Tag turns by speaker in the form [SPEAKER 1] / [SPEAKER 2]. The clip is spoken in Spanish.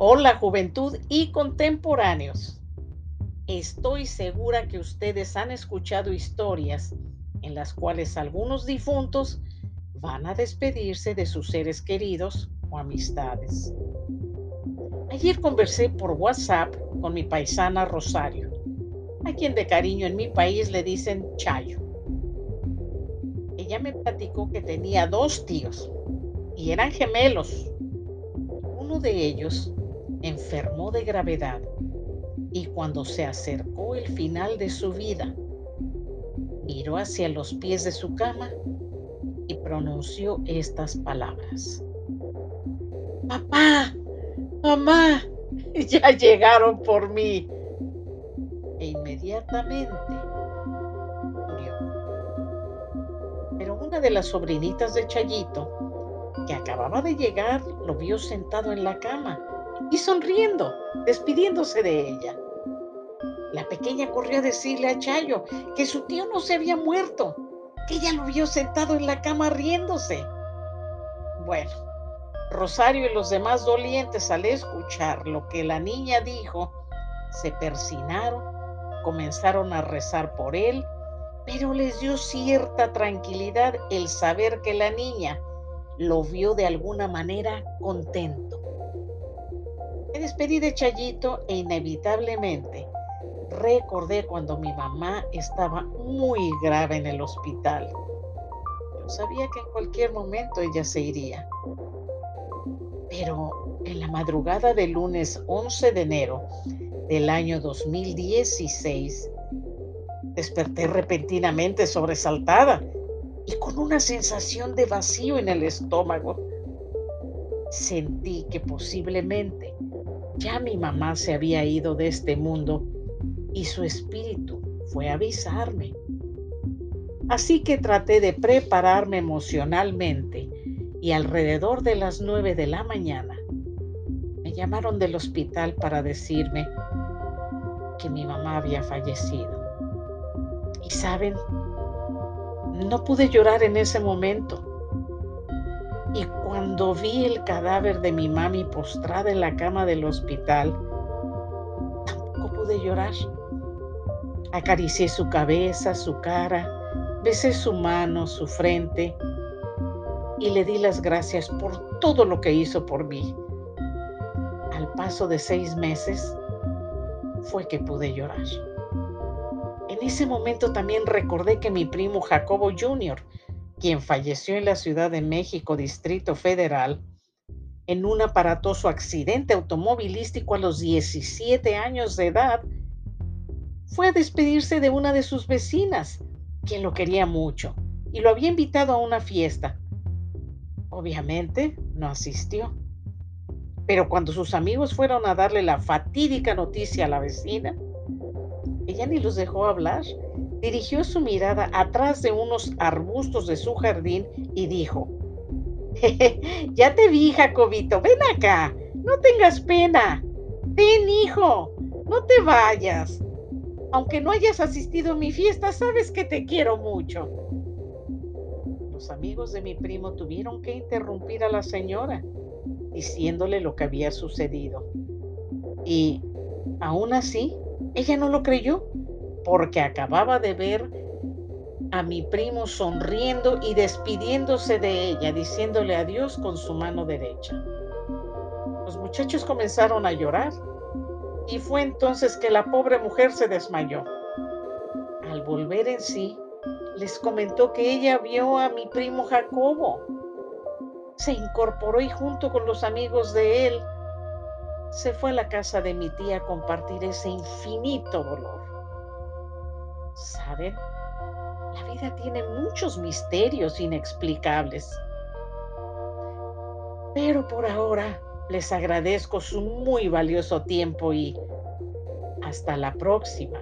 [SPEAKER 1] Hola juventud y contemporáneos. Estoy segura que ustedes han escuchado historias en las cuales algunos difuntos van a despedirse de sus seres queridos o amistades. Ayer conversé por WhatsApp con mi paisana Rosario, a quien de cariño en mi país le dicen Chayo. Ella me platicó que tenía dos tíos y eran gemelos. Uno de ellos enfermó de gravedad y cuando se acercó el final de su vida, miró hacia los pies de su cama y pronunció estas palabras. Papá, mamá, ya llegaron por mí. E inmediatamente murió. Pero una de las sobrinitas de Chayito, que acababa de llegar, lo vio sentado en la cama y sonriendo, despidiéndose de ella. La pequeña corrió a decirle a Chayo que su tío no se había muerto, que ella lo vio sentado en la cama riéndose. Bueno, Rosario y los demás dolientes al escuchar lo que la niña dijo, se persinaron, comenzaron a rezar por él, pero les dio cierta tranquilidad el saber que la niña lo vio de alguna manera contento. Despedí de Chayito e inevitablemente recordé cuando mi mamá estaba muy grave en el hospital. Yo sabía que en cualquier momento ella se iría. Pero en la madrugada del lunes 11 de enero del año 2016, desperté repentinamente sobresaltada y con una sensación de vacío en el estómago. Sentí que posiblemente ya mi mamá se había ido de este mundo y su espíritu fue a avisarme. Así que traté de prepararme emocionalmente y alrededor de las nueve de la mañana me llamaron del hospital para decirme que mi mamá había fallecido. Y saben, no pude llorar en ese momento. Y cuando vi el cadáver de mi mami postrada en la cama del hospital, tampoco pude llorar. Acaricié su cabeza, su cara, besé su mano, su frente y le di las gracias por todo lo que hizo por mí. Al paso de seis meses fue que pude llorar. En ese momento también recordé que mi primo Jacobo Jr., quien falleció en la Ciudad de México, Distrito Federal, en un aparatoso accidente automovilístico a los 17 años de edad, fue a despedirse de una de sus vecinas, quien lo quería mucho, y lo había invitado a una fiesta. Obviamente no asistió. Pero cuando sus amigos fueron a darle la fatídica noticia a la vecina, ella ni los dejó hablar. Dirigió su mirada atrás de unos arbustos de su jardín y dijo, ya te vi, Jacobito, ven acá, no tengas pena. Ven, hijo, no te vayas. Aunque no hayas asistido a mi fiesta, sabes que te quiero mucho. Los amigos de mi primo tuvieron que interrumpir a la señora, diciéndole lo que había sucedido. Y aún así, ella no lo creyó, porque acababa de ver a mi primo sonriendo y despidiéndose de ella, diciéndole adiós con su mano derecha. Los muchachos comenzaron a llorar y fue entonces que la pobre mujer se desmayó. Al volver en sí, les comentó que ella vio a mi primo Jacobo. Se incorporó y junto con los amigos de él se fue a la casa de mi tía a compartir ese infinito dolor. ¿Saben? La vida tiene muchos misterios inexplicables. Pero por ahora les agradezco su muy valioso tiempo y hasta la próxima.